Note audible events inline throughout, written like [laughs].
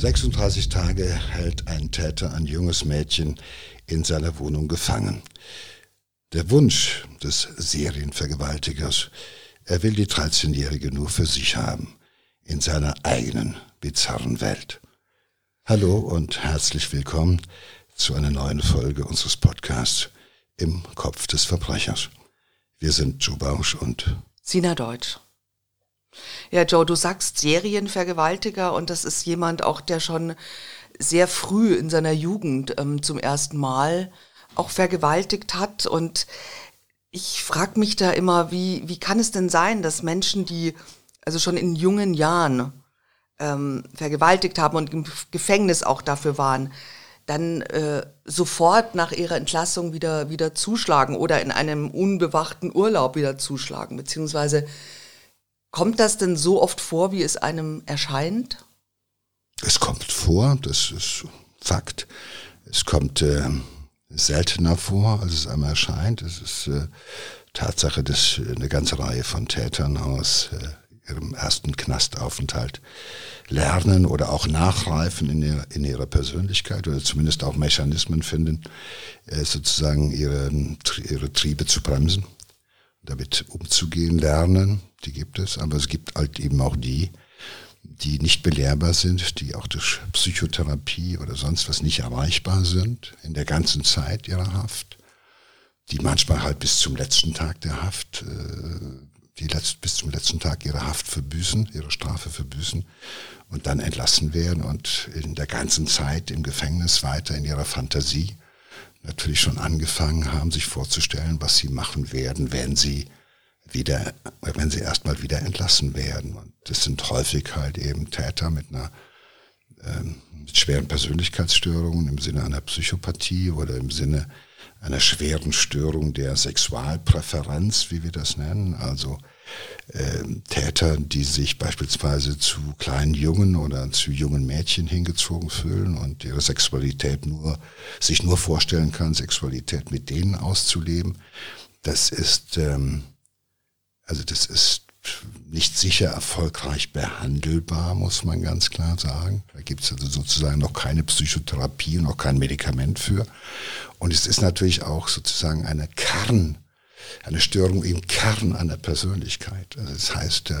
36 Tage hält ein Täter ein junges Mädchen in seiner Wohnung gefangen. Der Wunsch des Serienvergewaltigers, er will die 13-Jährige nur für sich haben, in seiner eigenen bizarren Welt. Hallo und herzlich willkommen zu einer neuen Folge unseres Podcasts Im Kopf des Verbrechers. Wir sind Joe Bausch und Sina Deutsch. Ja, Joe, du sagst Serienvergewaltiger und das ist jemand auch, der schon sehr früh in seiner Jugend ähm, zum ersten Mal auch vergewaltigt hat. Und ich frage mich da immer, wie, wie kann es denn sein, dass Menschen, die also schon in jungen Jahren ähm, vergewaltigt haben und im Gefängnis auch dafür waren, dann äh, sofort nach ihrer Entlassung wieder, wieder zuschlagen oder in einem unbewachten Urlaub wieder zuschlagen, beziehungsweise Kommt das denn so oft vor, wie es einem erscheint? Es kommt vor, das ist Fakt. Es kommt äh, seltener vor, als es einem erscheint. Es ist äh, Tatsache, dass eine ganze Reihe von Tätern aus äh, ihrem ersten Knastaufenthalt lernen oder auch nachreifen in ihrer, in ihrer Persönlichkeit oder zumindest auch Mechanismen finden, äh, sozusagen ihre, ihre Triebe zu bremsen damit umzugehen lernen. Die gibt es, aber es gibt halt eben auch die, die nicht belehrbar sind, die auch durch Psychotherapie oder sonst was nicht erreichbar sind in der ganzen Zeit ihrer Haft, die manchmal halt bis zum letzten Tag der Haft, äh, die letzt, bis zum letzten Tag ihre Haft verbüßen, ihre Strafe verbüßen und dann entlassen werden und in der ganzen Zeit im Gefängnis weiter in ihrer Fantasie natürlich schon angefangen haben, sich vorzustellen, was sie machen werden, wenn sie wieder, wenn sie erstmal wieder entlassen werden. Und das sind häufig halt eben Täter mit einer ähm, mit schweren Persönlichkeitsstörungen im Sinne einer Psychopathie oder im Sinne einer schweren Störung der Sexualpräferenz, wie wir das nennen. Also äh, Täter, die sich beispielsweise zu kleinen Jungen oder zu jungen Mädchen hingezogen fühlen und ihre Sexualität nur, sich nur vorstellen kann, Sexualität mit denen auszuleben. Das ist, ähm, also das ist nicht sicher erfolgreich behandelbar, muss man ganz klar sagen. Da gibt es also sozusagen noch keine Psychotherapie und noch kein Medikament für. Und es ist natürlich auch sozusagen eine Kern, eine Störung im Kern einer Persönlichkeit. Also das heißt, äh,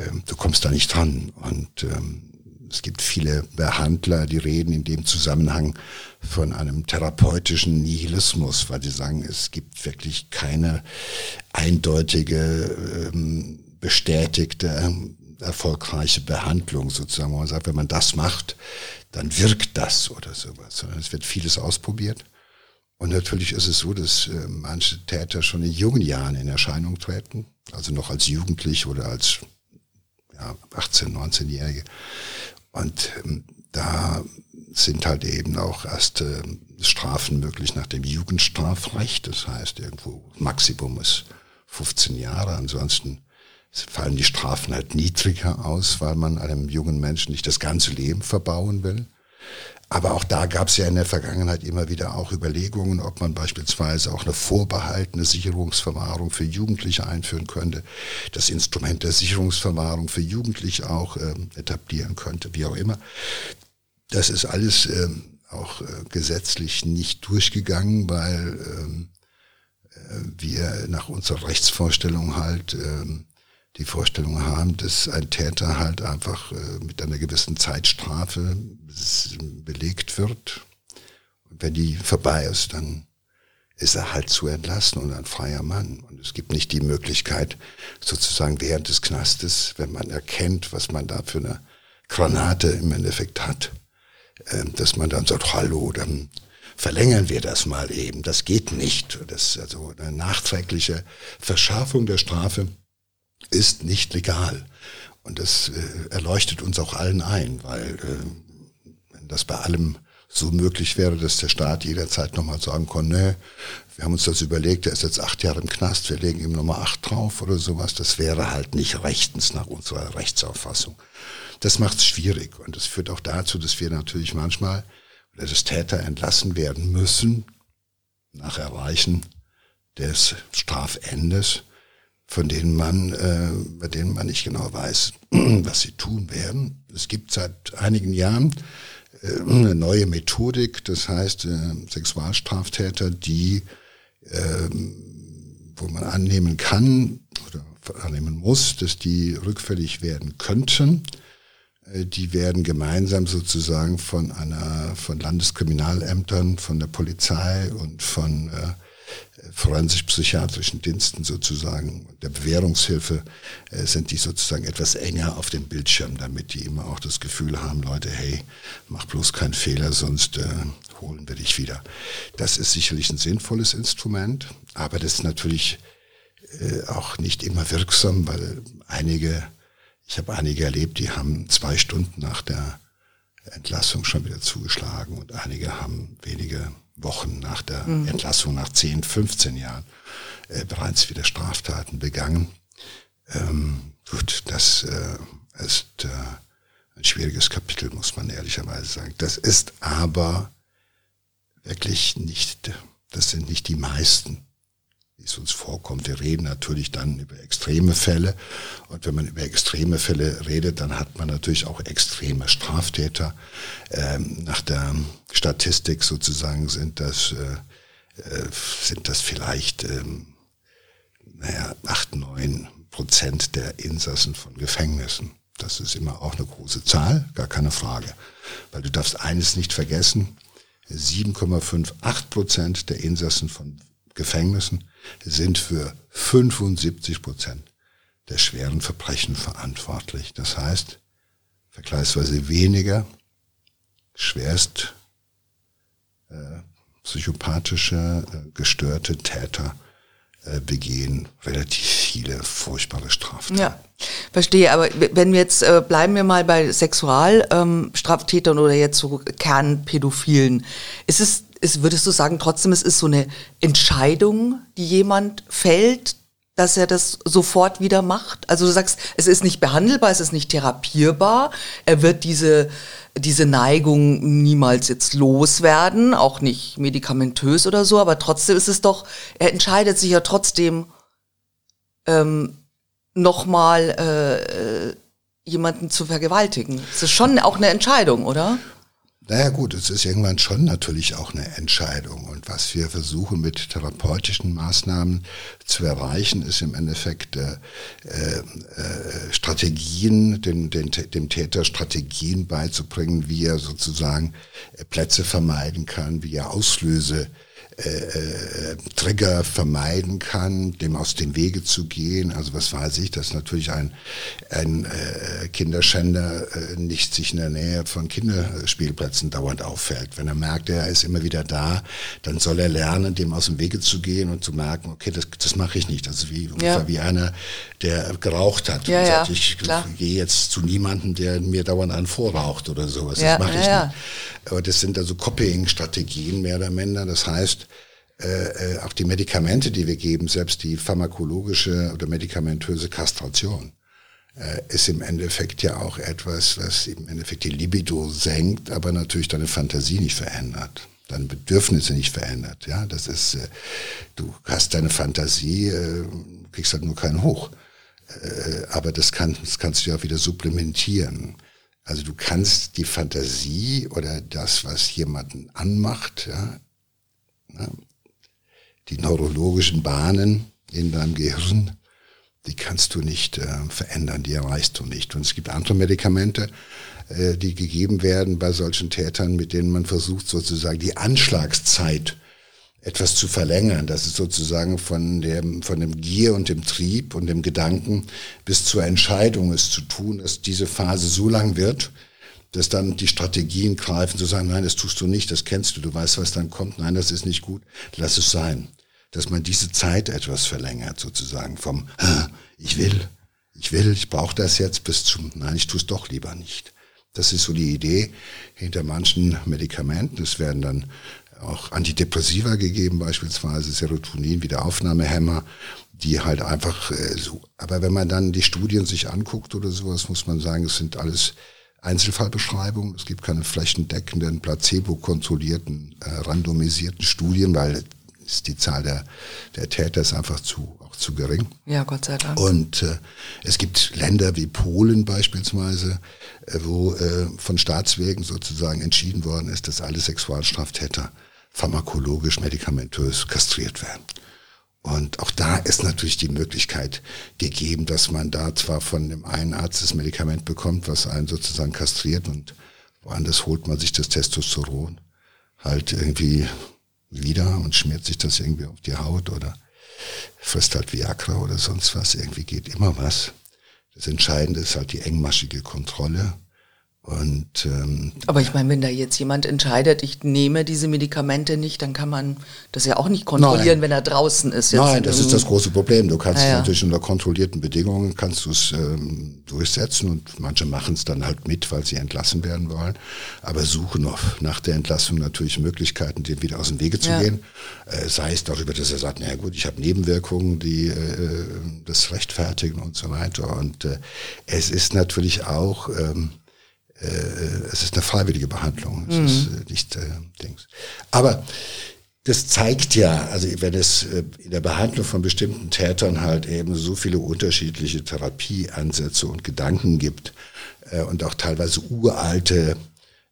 äh, du kommst da nicht dran. Und ähm, es gibt viele Behandler, die reden in dem Zusammenhang von einem therapeutischen Nihilismus, weil sie sagen, es gibt wirklich keine eindeutige, ähm, bestätigte, erfolgreiche Behandlung sozusagen. Man sagt, wenn man das macht, dann wirkt das oder sowas. Sondern es wird vieles ausprobiert. Und natürlich ist es so, dass äh, manche Täter schon in jungen Jahren in Erscheinung treten, also noch als Jugendlich oder als ja, 18-, 19-Jährige. Und ähm, da sind halt eben auch erst äh, Strafen möglich nach dem Jugendstrafrecht. Das heißt, irgendwo Maximum ist 15 Jahre. Ansonsten fallen die Strafen halt niedriger aus, weil man einem jungen Menschen nicht das ganze Leben verbauen will. Aber auch da gab es ja in der Vergangenheit immer wieder auch Überlegungen, ob man beispielsweise auch eine vorbehaltene Sicherungsverwahrung für Jugendliche einführen könnte, das Instrument der Sicherungsverwahrung für Jugendliche auch ähm, etablieren könnte, wie auch immer. Das ist alles ähm, auch äh, gesetzlich nicht durchgegangen, weil ähm, äh, wir nach unserer Rechtsvorstellung halt ähm, die Vorstellung haben, dass ein Täter halt einfach äh, mit einer gewissen Zeitstrafe belegt wird. Und wenn die vorbei ist, dann ist er halt zu entlassen und ein freier Mann. Und es gibt nicht die Möglichkeit, sozusagen während des Knastes, wenn man erkennt, was man da für eine Granate im Endeffekt hat, äh, dass man dann sagt, hallo, dann verlängern wir das mal eben. Das geht nicht. Das ist also eine nachträgliche Verschärfung der Strafe ist nicht legal. Und das äh, erleuchtet uns auch allen ein, weil äh, wenn das bei allem so möglich wäre, dass der Staat jederzeit nochmal sagen kann, nee, wir haben uns das überlegt, er ist jetzt acht Jahre im Knast, wir legen ihm Nummer acht drauf oder sowas, das wäre halt nicht rechtens nach unserer Rechtsauffassung. Das macht es schwierig und das führt auch dazu, dass wir natürlich manchmal, oder dass Täter entlassen werden müssen, nach Erreichen des Strafendes, von denen man, äh, bei denen man nicht genau weiß, [clears throat] was sie tun werden. Es gibt seit einigen Jahren äh, eine neue Methodik, das heißt äh, Sexualstraftäter, die, äh, wo man annehmen kann oder annehmen muss, dass die rückfällig werden könnten. Äh, die werden gemeinsam sozusagen von einer, von Landeskriminalämtern, von der Polizei und von äh, forensisch-psychiatrischen Diensten sozusagen, der Bewährungshilfe, äh, sind die sozusagen etwas enger auf dem Bildschirm, damit die immer auch das Gefühl haben, Leute, hey, mach bloß keinen Fehler, sonst äh, holen wir dich wieder. Das ist sicherlich ein sinnvolles Instrument, aber das ist natürlich äh, auch nicht immer wirksam, weil einige, ich habe einige erlebt, die haben zwei Stunden nach der Entlassung schon wieder zugeschlagen und einige haben wenige Wochen nach der mhm. Entlassung, nach 10, 15 Jahren, äh, bereits wieder Straftaten begangen. Ähm, gut, das äh, ist äh, ein schwieriges Kapitel, muss man ehrlicherweise sagen. Das ist aber wirklich nicht, das sind nicht die meisten wie es uns vorkommt. Wir reden natürlich dann über extreme Fälle. Und wenn man über extreme Fälle redet, dann hat man natürlich auch extreme Straftäter. Ähm, nach der Statistik sozusagen sind das, äh, äh, sind das vielleicht, ähm, naja, acht, neun Prozent der Insassen von Gefängnissen. Das ist immer auch eine große Zahl, gar keine Frage. Weil du darfst eines nicht vergessen, 7,58 Prozent der Insassen von Gefängnissen sind für 75 Prozent der schweren Verbrechen verantwortlich. Das heißt, vergleichsweise weniger schwerst äh, psychopathische, äh, gestörte Täter äh, begehen relativ viele furchtbare Straftaten. Ja, verstehe. Aber wenn wir jetzt äh, bleiben wir mal bei Sexualstraftätern ähm, oder jetzt so Kernpädophilen, ist es ist, würdest du sagen, trotzdem, es ist so eine Entscheidung, die jemand fällt, dass er das sofort wieder macht? Also du sagst, es ist nicht behandelbar, es ist nicht therapierbar, er wird diese, diese Neigung niemals jetzt loswerden, auch nicht medikamentös oder so, aber trotzdem ist es doch, er entscheidet sich ja trotzdem ähm, nochmal äh, äh jemanden zu vergewaltigen. Das ist schon auch eine Entscheidung, oder? Naja gut, es ist irgendwann schon natürlich auch eine Entscheidung. Und was wir versuchen mit therapeutischen Maßnahmen zu erreichen, ist im Endeffekt äh, äh, Strategien, den, den, dem Täter Strategien beizubringen, wie er sozusagen Plätze vermeiden kann, wie er Auslöse äh, äh, Trigger vermeiden kann, dem aus dem Wege zu gehen. Also was weiß ich, dass natürlich ein, ein äh, Kinderschänder äh, nicht sich in der Nähe von Kinderspielplätzen dauernd auffällt. Wenn er merkt, er ist immer wieder da, dann soll er lernen, dem aus dem Wege zu gehen und zu merken, okay, das, das mache ich nicht. Also wie, ja. wie einer, der geraucht hat ja, und sagt, ja, ich klar. gehe jetzt zu niemandem, der mir dauernd einen vorraucht oder sowas. Das mache ich nicht. Aber das sind also Copying-Strategien mehr oder minder. Das heißt, äh, äh, auch die Medikamente, die wir geben, selbst die pharmakologische oder medikamentöse Kastration, äh, ist im Endeffekt ja auch etwas, was im Endeffekt die Libido senkt, aber natürlich deine Fantasie nicht verändert, deine Bedürfnisse nicht verändert. Ja, das ist, äh, du hast deine Fantasie, äh, kriegst halt nur keinen hoch. Äh, aber das, kann, das kannst du ja auch wieder supplementieren. Also du kannst die Fantasie oder das, was jemanden anmacht, ja, ne, die neurologischen Bahnen in deinem Gehirn, die kannst du nicht äh, verändern, die erreichst du nicht. Und es gibt andere Medikamente, äh, die gegeben werden bei solchen Tätern, mit denen man versucht sozusagen die Anschlagszeit etwas zu verlängern. Das ist sozusagen von dem, von dem Gier und dem Trieb und dem Gedanken bis zur Entscheidung es zu tun, dass diese Phase so lang wird, dass dann die Strategien greifen, zu sagen, nein, das tust du nicht, das kennst du, du weißt, was dann kommt, nein, das ist nicht gut, lass es sein. Dass man diese Zeit etwas verlängert, sozusagen, vom ich will, ich will, ich brauche das jetzt bis zum, nein, ich tue es doch lieber nicht. Das ist so die Idee hinter manchen Medikamenten. Es werden dann auch Antidepressiva gegeben, beispielsweise Serotonin, Wiederaufnahmehämmer, die halt einfach äh, so. Aber wenn man dann die Studien sich anguckt oder sowas, muss man sagen, es sind alles Einzelfallbeschreibungen. Es gibt keine flächendeckenden, placebo-kontrollierten, äh, randomisierten Studien, weil ist die Zahl der, der Täter ist einfach zu, auch zu gering. Ja, Gott sei Dank. Und äh, es gibt Länder wie Polen beispielsweise, äh, wo äh, von Staatswegen sozusagen entschieden worden ist, dass alle Sexualstraftäter pharmakologisch, medikamentös kastriert werden. Und auch da ist natürlich die Möglichkeit gegeben, dass man da zwar von dem einen Arzt das Medikament bekommt, was einen sozusagen kastriert und woanders holt man sich das Testosteron halt irgendwie wieder und schmiert sich das irgendwie auf die Haut oder frisst halt Viagra oder sonst was. Irgendwie geht immer was. Das Entscheidende ist halt die engmaschige Kontrolle und, ähm, Aber ich meine, wenn da jetzt jemand entscheidet, ich nehme diese Medikamente nicht, dann kann man das ja auch nicht kontrollieren, Nein. wenn er draußen ist. Nein, das ist das große Problem. Du kannst ja, ja. natürlich unter kontrollierten Bedingungen kannst du es ähm, durchsetzen und manche machen es dann halt mit, weil sie entlassen werden wollen, aber suchen noch nach der Entlassung natürlich Möglichkeiten, dem wieder aus dem Wege zu Ja. gehen. Äh, sei es darüber, dass er sagt, na gut, ich habe Nebenwirkungen, die äh, das rechtfertigen und so weiter. Und äh, es ist natürlich auch ähm, äh, es ist eine freiwillige Behandlung. Es ist äh, nicht äh, Dings. Aber das zeigt ja, also wenn es äh, in der Behandlung von bestimmten Tätern halt eben so viele unterschiedliche Therapieansätze und Gedanken gibt äh, und auch teilweise uralte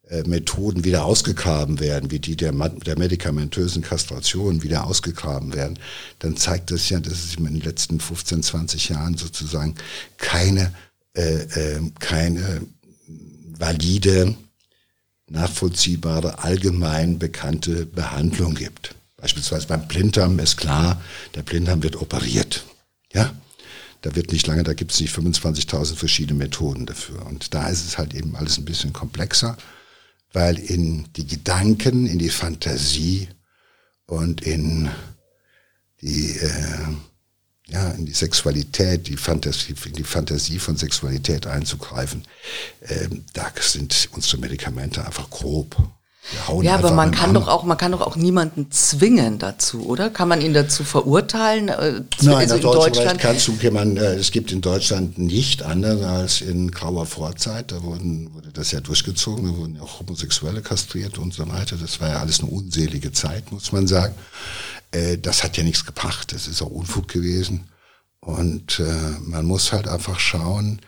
äh, Methoden wieder ausgegraben werden, wie die der, der medikamentösen Kastration wieder ausgegraben werden, dann zeigt das ja, dass es in den letzten 15, 20 Jahren sozusagen keine, äh, keine valide, nachvollziehbare, allgemein bekannte Behandlung gibt. Beispielsweise beim Blinddarm ist klar, der Blinddarm wird operiert. Ja, da wird nicht lange, da gibt es nicht 25.000 verschiedene Methoden dafür. Und da ist es halt eben alles ein bisschen komplexer, weil in die Gedanken, in die Fantasie und in die äh, ja, in die Sexualität, die Fantasie, in die Fantasie von Sexualität einzugreifen, ähm, da sind unsere Medikamente einfach grob. Ja, aber man kann an. doch auch, man kann doch auch niemanden zwingen dazu, oder? Kann man ihn dazu verurteilen? Äh, Nein, also in Deutschland. kannst du, man, äh, es gibt in Deutschland nicht anders als in grauer Vorzeit. Da wurden, wurde das ja durchgezogen, da wurden ja auch Homosexuelle kastriert und so weiter. Das war ja alles eine unselige Zeit, muss man sagen. Äh, Das hat ja nichts gebracht. Das ist auch Unfug gewesen. Und äh, man muss halt einfach schauen,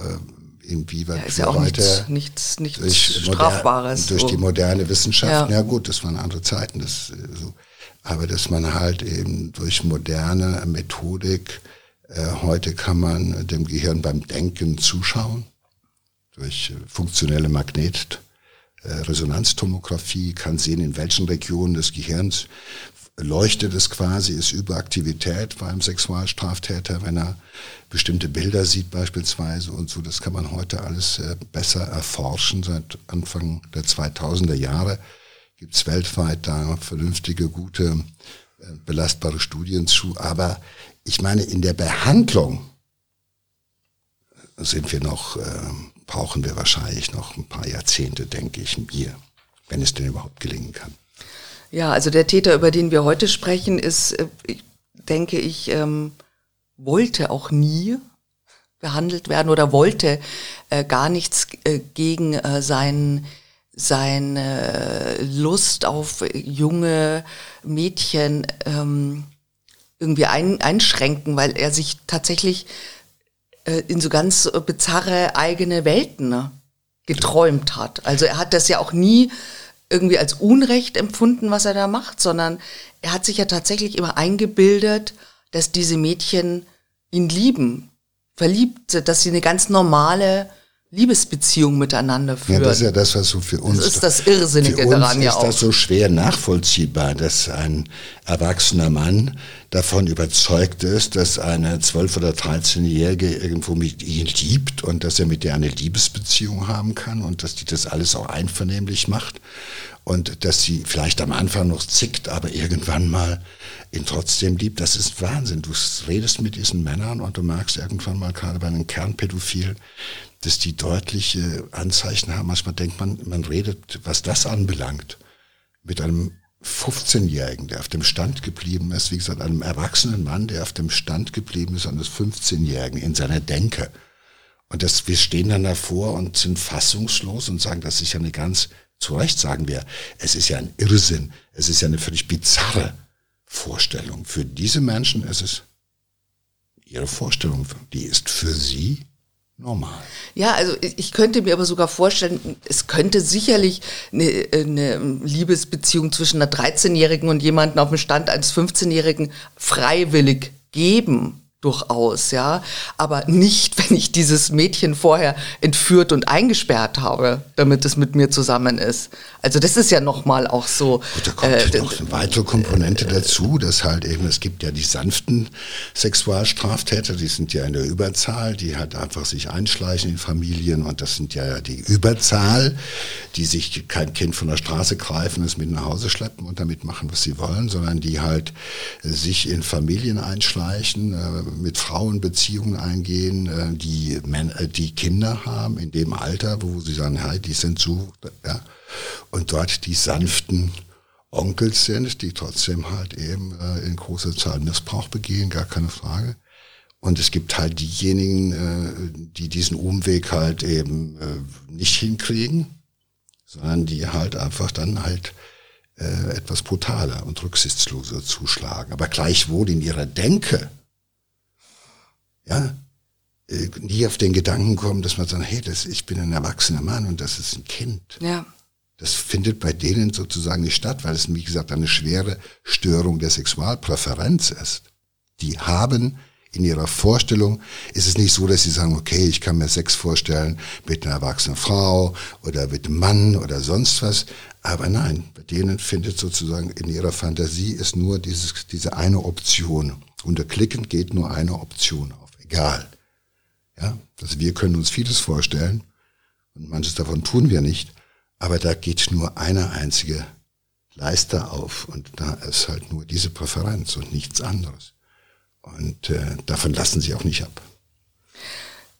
äh, inwieweit Ja, ist ja auch weiter nichts, nichts, nichts Strafbares. durch so. die moderne Wissenschaft. Ja. Ja. gut, das waren andere Zeiten. Das, äh, so. Aber dass man halt eben durch moderne Methodik, äh, heute kann man dem Gehirn beim Denken zuschauen, durch äh, funktionelle Magnet. äh, Resonanztomographie kann sehen, in welchen Regionen des Gehirns leuchtet es quasi, ist Überaktivität beim Sexualstraftäter, wenn er bestimmte Bilder sieht beispielsweise und so. Das kann man heute alles äh, besser erforschen. Seit Anfang der 2000er Jahre gibt es weltweit da vernünftige, gute, äh, belastbare Studien zu. Aber ich meine, in der Behandlung sind wir noch, äh, brauchen wir wahrscheinlich noch ein paar Jahrzehnte, denke ich mir, wenn es denn überhaupt gelingen kann. Ja, also der Täter, über den wir heute sprechen, ist, äh, ich- denke ich, ähm, wollte auch nie behandelt werden oder wollte äh, gar nichts äh, gegen äh, sein, seine Lust auf junge Mädchen ähm, irgendwie ein, einschränken, weil er sich tatsächlich äh, in so ganz äh, bizarre eigene Welten ne, geträumt hat. Also er hat das ja auch nie irgendwie als Unrecht empfunden, was er da macht, sondern er hat sich ja tatsächlich immer eingebildet, dass diese Mädchen ihn lieben, verliebt sind, dass sie eine ganz normale Liebesbeziehung miteinander Ja, führen. das ist ja das, was so für uns. Das ist das Irrsinnige für uns daran ja ist auch. das so schwer nachvollziehbar, dass ein erwachsener Mann davon überzeugt ist, dass eine 12- oder 13-Jährige irgendwo mit ihm liebt und dass er mit der eine Liebesbeziehung haben kann und dass die das alles auch einvernehmlich macht und dass sie vielleicht am Anfang noch zickt, aber irgendwann mal ihn trotzdem liebt. Das ist Wahnsinn. Du redest mit diesen Männern und du merkst irgendwann mal gerade bei einem Kernpädophil, dass die deutliche Anzeichen haben. Manchmal denkt man, man redet, was das anbelangt, mit einem 15-Jährigen, der auf dem Stand geblieben ist, wie gesagt, einem erwachsenen Mann, der auf dem Stand geblieben ist eines 15-Jährigen in seiner Denke. Und das, wir stehen dann davor und sind fassungslos und sagen, das ist ja eine ganz, zu Recht sagen wir, es ist ja ein Irrsinn, es ist ja eine völlig bizarre Vorstellung. Für diese Menschen ist es ihre Vorstellung, die ist für sie normal. Ja, also ich könnte mir aber sogar vorstellen, es könnte sicherlich eine, eine Liebesbeziehung zwischen einer 13-Jährigen und jemandem auf dem Stand eines 15-Jährigen freiwillig geben durchaus, ja. Aber nicht, [laughs] wenn ich dieses Mädchen vorher entführt und eingesperrt habe, damit es mit mir zusammen ist. Also das ist ja nochmal auch so. Gut, da kommt äh, noch eine weitere Komponente dazu, dass halt eben, es gibt ja die sanften Sexualstraftäter, die sind ja in der Überzahl, die halt einfach sich einschleichen in Familien und das sind ja die Überzahl, die sich kein Kind von der Straße greifen, es mit nach Hause schleppen und damit machen, was sie wollen, sondern die halt sich in Familien einschleichen, äh, mit Frauen Beziehungen eingehen, äh, die, Männer, äh, die Kinder haben in dem Alter, wo sie sagen, hey, die sind so, ja, und dort die sanften Onkels sind, die trotzdem halt eben äh, in großer Zahl Missbrauch begehen, gar keine Frage. Und es gibt halt diejenigen, äh, die diesen Umweg halt eben äh, nicht hinkriegen, sondern die halt einfach dann halt etwas brutaler und rücksichtsloser zuschlagen. Aber gleichwohl in ihrer Denke ja, äh, nie auf den Gedanken kommen, dass man sagt, hey, das, ich bin ein erwachsener Mann und das ist ein Kind. Ja. Das findet bei denen sozusagen nicht statt, weil es, wie gesagt, eine schwere Störung der Sexualpräferenz ist. Die haben in ihrer Vorstellung, ist es nicht so, dass sie sagen, okay, ich kann mir Sex vorstellen mit einer erwachsenen Frau oder mit einem Mann oder sonst was. Aber nein, bei denen findet sozusagen in ihrer Fantasie ist nur dieses, diese eine Option. Unter Klicken geht nur eine Option auf egal. Ja, also wir können uns vieles vorstellen und manches davon tun wir nicht, aber da geht nur eine einzige Leister auf und da ist halt nur diese Präferenz und nichts anderes. Und äh, davon lassen sie auch nicht ab.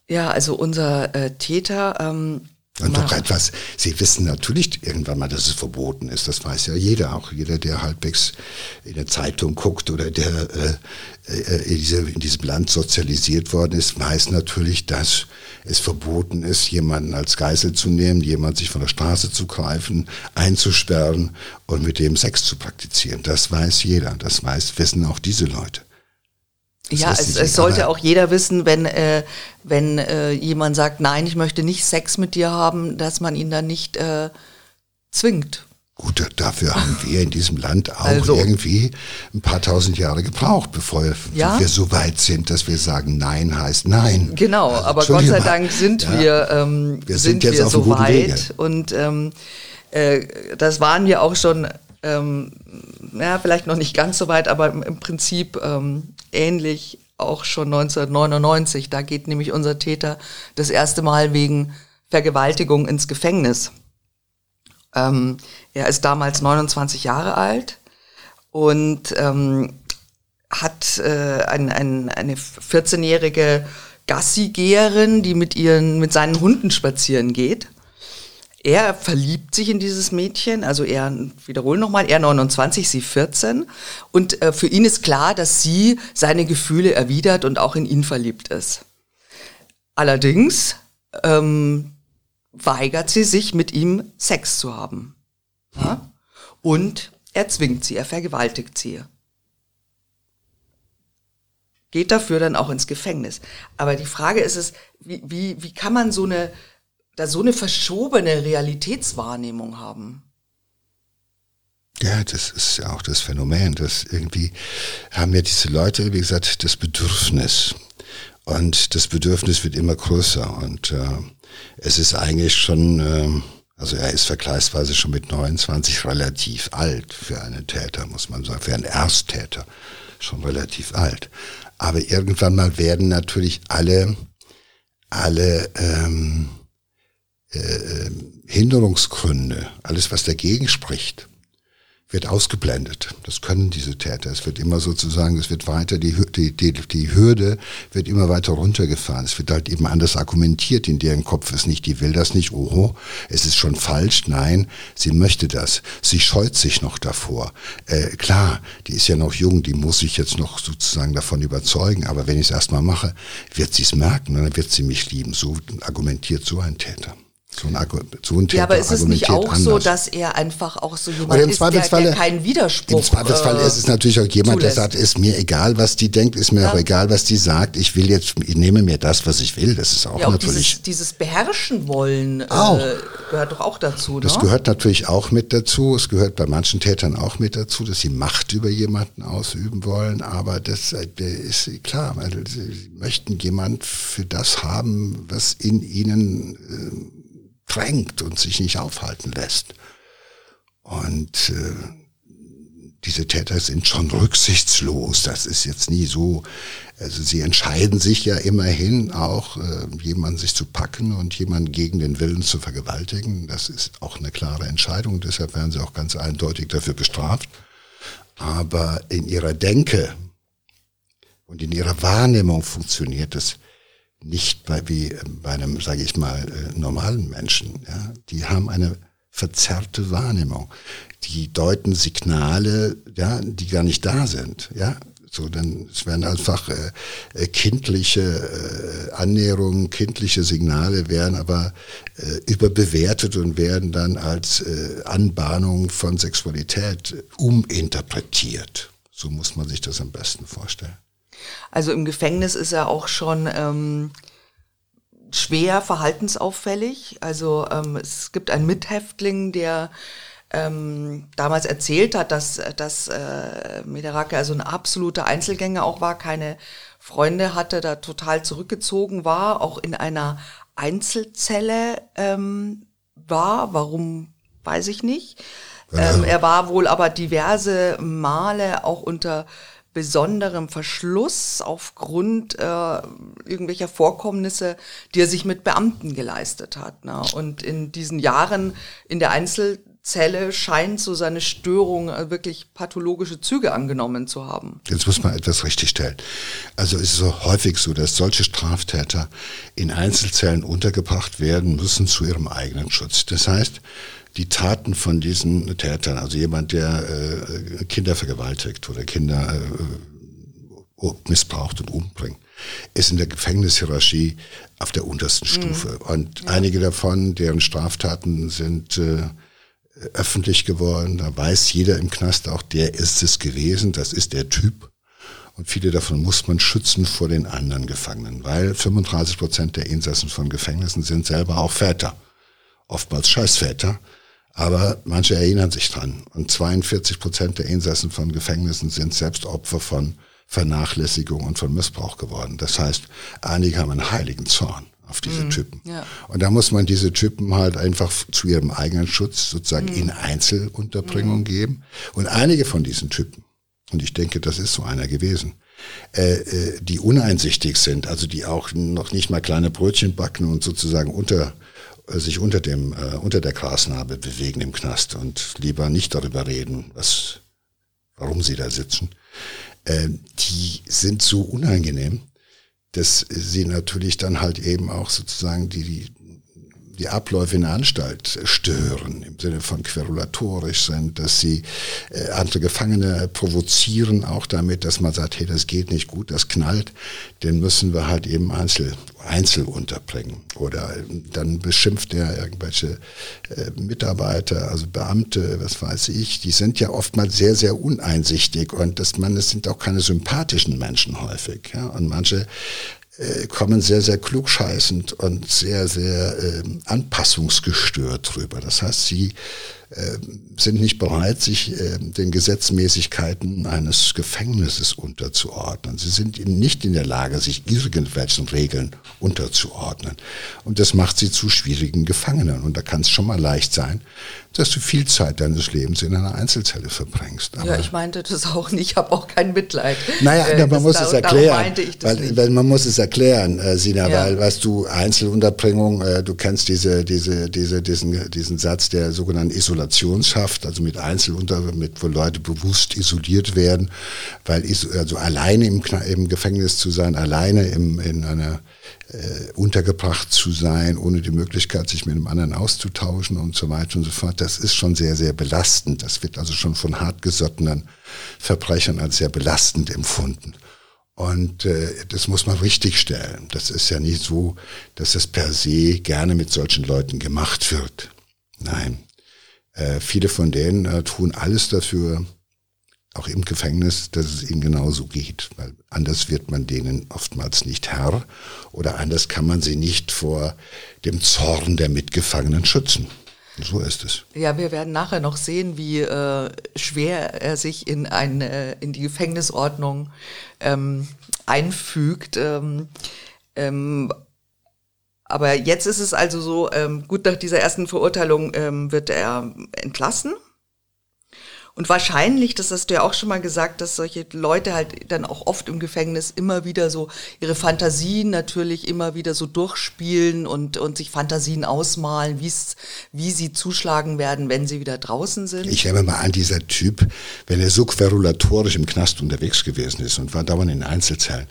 Ja, also unser äh, Täter ähm, und noch etwas, Sie wissen natürlich irgendwann mal, dass es verboten ist. Das weiß ja jeder, auch jeder, der halbwegs in der Zeitung guckt oder der äh, äh, in, diese, in diesem Land sozialisiert worden ist, weiß natürlich, dass es verboten ist, jemanden als Geisel zu nehmen, jemand sich von der Straße zu greifen, einzusperren und mit dem Sex zu praktizieren. Das weiß jeder. Das weiß, wissen auch diese Leute. Das ja, es, es sollte auch jeder wissen, wenn, äh, wenn äh, jemand sagt, nein, ich möchte nicht Sex mit dir haben, dass man ihn dann nicht äh, zwingt. Gut, dafür haben [laughs] wir in diesem Land auch also, irgendwie ein paar tausend Jahre gebraucht, bevor ja? wir so weit sind, dass wir sagen, Nein heißt Nein. Genau, also, aber Gott sei Dank sind ja, wir, ähm, wir sind, sind jetzt wir so weit Wege. und ähm, äh, das waren wir auch schon ähm, ja, vielleicht noch nicht ganz so weit, aber im, im Prinzip ähm, ähnlich auch schon 1999. Da geht nämlich unser Täter das erste Mal wegen Vergewaltigung ins Gefängnis. Ähm, er ist damals 29 Jahre alt und ähm, hat äh, ein, ein, eine 14-jährige Gassigeherin, die mit ihren mit seinen Hunden spazieren geht. Er verliebt sich in dieses Mädchen, also er, wiederhole nochmal, er 29, sie 14. Und äh, für ihn ist klar, dass sie seine Gefühle erwidert und auch in ihn verliebt ist. Allerdings ähm, weigert sie sich, mit ihm Sex zu haben. Ja? Und er zwingt sie, er vergewaltigt sie. Geht dafür dann auch ins Gefängnis. Aber die Frage ist es, wie, wie, wie kann man so eine da so eine verschobene Realitätswahrnehmung haben. Ja, das ist ja auch das Phänomen, dass irgendwie haben ja diese Leute, wie gesagt, das Bedürfnis. Und das Bedürfnis wird immer größer. Und äh, es ist eigentlich schon, äh, also er ist vergleichsweise schon mit 29 relativ alt für einen Täter, muss man sagen, für einen Ersttäter schon relativ alt. Aber irgendwann mal werden natürlich alle, alle ähm, äh, Hinderungsgründe, alles was dagegen spricht, wird ausgeblendet. Das können diese Täter. Es wird immer sozusagen, es wird weiter, die, die, die, die Hürde wird immer weiter runtergefahren. Es wird halt eben anders argumentiert in deren Kopf ist nicht, die will das nicht, oho, es ist schon falsch, nein, sie möchte das. Sie scheut sich noch davor. Äh, klar, die ist ja noch jung, die muss sich jetzt noch sozusagen davon überzeugen, aber wenn ich es erstmal mache, wird sie es merken und dann wird sie mich lieben. So argumentiert so ein Täter. So ein, so ein ja, aber ist es nicht auch anders. so, dass er einfach auch so jemand ist, der, der keinen Widerspruch Im Zweifelsfall äh, ist es natürlich auch jemand, zulässt. der sagt, ist mir egal, was die denkt, ist mir ja. auch egal, was die sagt. Ich will jetzt, ich nehme mir das, was ich will. Das ist auch, ja, natürlich. Dieses, dieses Beherrschen wollen äh, gehört doch auch dazu. Das ne? gehört natürlich auch mit dazu. Es gehört bei manchen Tätern auch mit dazu, dass sie Macht über jemanden ausüben wollen. Aber das äh, ist klar, weil sie möchten jemand für das haben, was in ihnen äh, drängt und sich nicht aufhalten lässt. Und äh, diese Täter sind schon rücksichtslos. Das ist jetzt nie so. Also sie entscheiden sich ja immerhin auch, äh, jemanden sich zu packen und jemanden gegen den Willen zu vergewaltigen. Das ist auch eine klare Entscheidung. Deshalb werden sie auch ganz eindeutig dafür bestraft. Aber in ihrer Denke und in ihrer Wahrnehmung funktioniert es nicht bei, wie bei einem, sage ich mal, äh, normalen Menschen. Ja? Die haben eine verzerrte Wahrnehmung. Die deuten Signale, ja, die gar nicht da sind. Ja? So, dann es werden einfach äh, äh, kindliche äh, Annäherungen, kindliche Signale werden aber äh, überbewertet und werden dann als äh, Anbahnung von Sexualität uminterpretiert. So muss man sich das am besten vorstellen. Also im Gefängnis ist er auch schon ähm, schwer verhaltensauffällig. Also ähm, es gibt einen Mithäftling, der ähm, damals erzählt hat, dass, dass äh, Mederake also ein absoluter Einzelgänger auch war, keine Freunde hatte, da total zurückgezogen war, auch in einer Einzelzelle ähm, war. Warum, weiß ich nicht. Ähm, er war wohl aber diverse Male auch unter besonderem Verschluss aufgrund äh, irgendwelcher Vorkommnisse, die er sich mit Beamten geleistet hat. Ne? Und in diesen Jahren in der Einzelzelle scheint so seine Störung äh, wirklich pathologische Züge angenommen zu haben. Jetzt muss man etwas richtigstellen. Also ist es so häufig so, dass solche Straftäter in Einzelzellen untergebracht werden müssen zu ihrem eigenen Schutz. Das heißt, die Taten von diesen Tätern, also jemand, der äh, Kinder vergewaltigt oder Kinder äh, missbraucht und umbringt, ist in der Gefängnishierarchie auf der untersten mhm. Stufe. Und ja. einige davon, deren Straftaten sind äh, öffentlich geworden, da weiß jeder im Knast auch, der ist es gewesen, das ist der Typ. Und viele davon muss man schützen vor den anderen Gefangenen, weil 35 Prozent der Insassen von Gefängnissen sind selber auch Väter. Oftmals Scheißväter aber manche erinnern sich dran. Und 42 Prozent der Insassen von Gefängnissen sind selbst Opfer von Vernachlässigung und von Missbrauch geworden. Das heißt, einige haben einen heiligen Zorn auf diese mhm, Typen. Ja. Und da muss man diese Typen halt einfach zu ihrem eigenen Schutz sozusagen mhm. in Einzelunterbringung mhm. geben. Und einige von diesen Typen, und ich denke, das ist so einer gewesen, äh, äh, die uneinsichtig sind, also die auch noch nicht mal kleine Brötchen backen und sozusagen unter sich unter dem äh, unter der Grasnarbe bewegen im Knast und lieber nicht darüber reden, was warum sie da sitzen. Äh, die sind so unangenehm, dass sie natürlich dann halt eben auch sozusagen die, die die Abläufe in der Anstalt stören, im Sinne von querulatorisch sind, dass sie äh, andere Gefangene provozieren, auch damit, dass man sagt, hey, das geht nicht gut, das knallt, den müssen wir halt eben einzel, einzel unterbringen. Oder äh, dann beschimpft er irgendwelche äh, Mitarbeiter, also Beamte, was weiß ich, die sind ja oftmals sehr, sehr uneinsichtig und das, man, das sind auch keine sympathischen Menschen häufig. Ja? Und manche äh, kommen sehr, sehr klugscheißend und sehr, sehr äh, anpassungsgestört drüber. Das heißt, sie sind nicht bereit, sich äh, den Gesetzmäßigkeiten eines Gefängnisses unterzuordnen. Sie sind nicht in der Lage, sich irgendwelchen Regeln unterzuordnen. Und das macht sie zu schwierigen Gefangenen. Und da kann es schon mal leicht sein, dass du viel Zeit deines Lebens in einer Einzelzelle verbringst. Aber ja, ich meinte das auch nicht, ich habe auch kein Mitleid. Naja, äh, man muss da, es erklären. Weil, weil, man muss es erklären, äh, Sina, ja. weil, weißt du, Einzelunterbringung, äh, du kennst diese, diese, diese, diesen, diesen Satz der sogenannten Isolationshaft, also mit Einzelunter, mit, wo Leute bewusst isoliert werden, weil also alleine im, im Gefängnis zu sein, alleine im, in einer äh, untergebracht zu sein, ohne die Möglichkeit, sich mit einem anderen auszutauschen und so weiter und so fort. Das ist schon sehr, sehr belastend. Das wird also schon von hartgesottenen Verbrechern als sehr belastend empfunden. Und äh, das muss man richtig stellen. Das ist ja nicht so, dass das per se gerne mit solchen Leuten gemacht wird. Nein. Äh, viele von denen äh, tun alles dafür, auch im Gefängnis, dass es ihnen genauso geht. Weil anders wird man denen oftmals nicht Herr oder anders kann man sie nicht vor dem Zorn der Mitgefangenen schützen. So ist es. Ja, wir werden nachher noch sehen, wie äh, schwer er sich in, ein, äh, in die Gefängnisordnung ähm, einfügt. Ähm, ähm, aber jetzt ist es also so, ähm, gut, nach dieser ersten Verurteilung ähm, wird er entlassen und wahrscheinlich, das hast du ja auch schon mal gesagt, dass solche Leute halt dann auch oft im Gefängnis immer wieder so ihre Fantasien natürlich immer wieder so durchspielen und, und sich Fantasien ausmalen, wie sie zuschlagen werden, wenn sie wieder draußen sind. Ich habe mal an, dieser Typ, wenn er so querulatorisch im Knast unterwegs gewesen ist und war dauernd in Einzelzellen,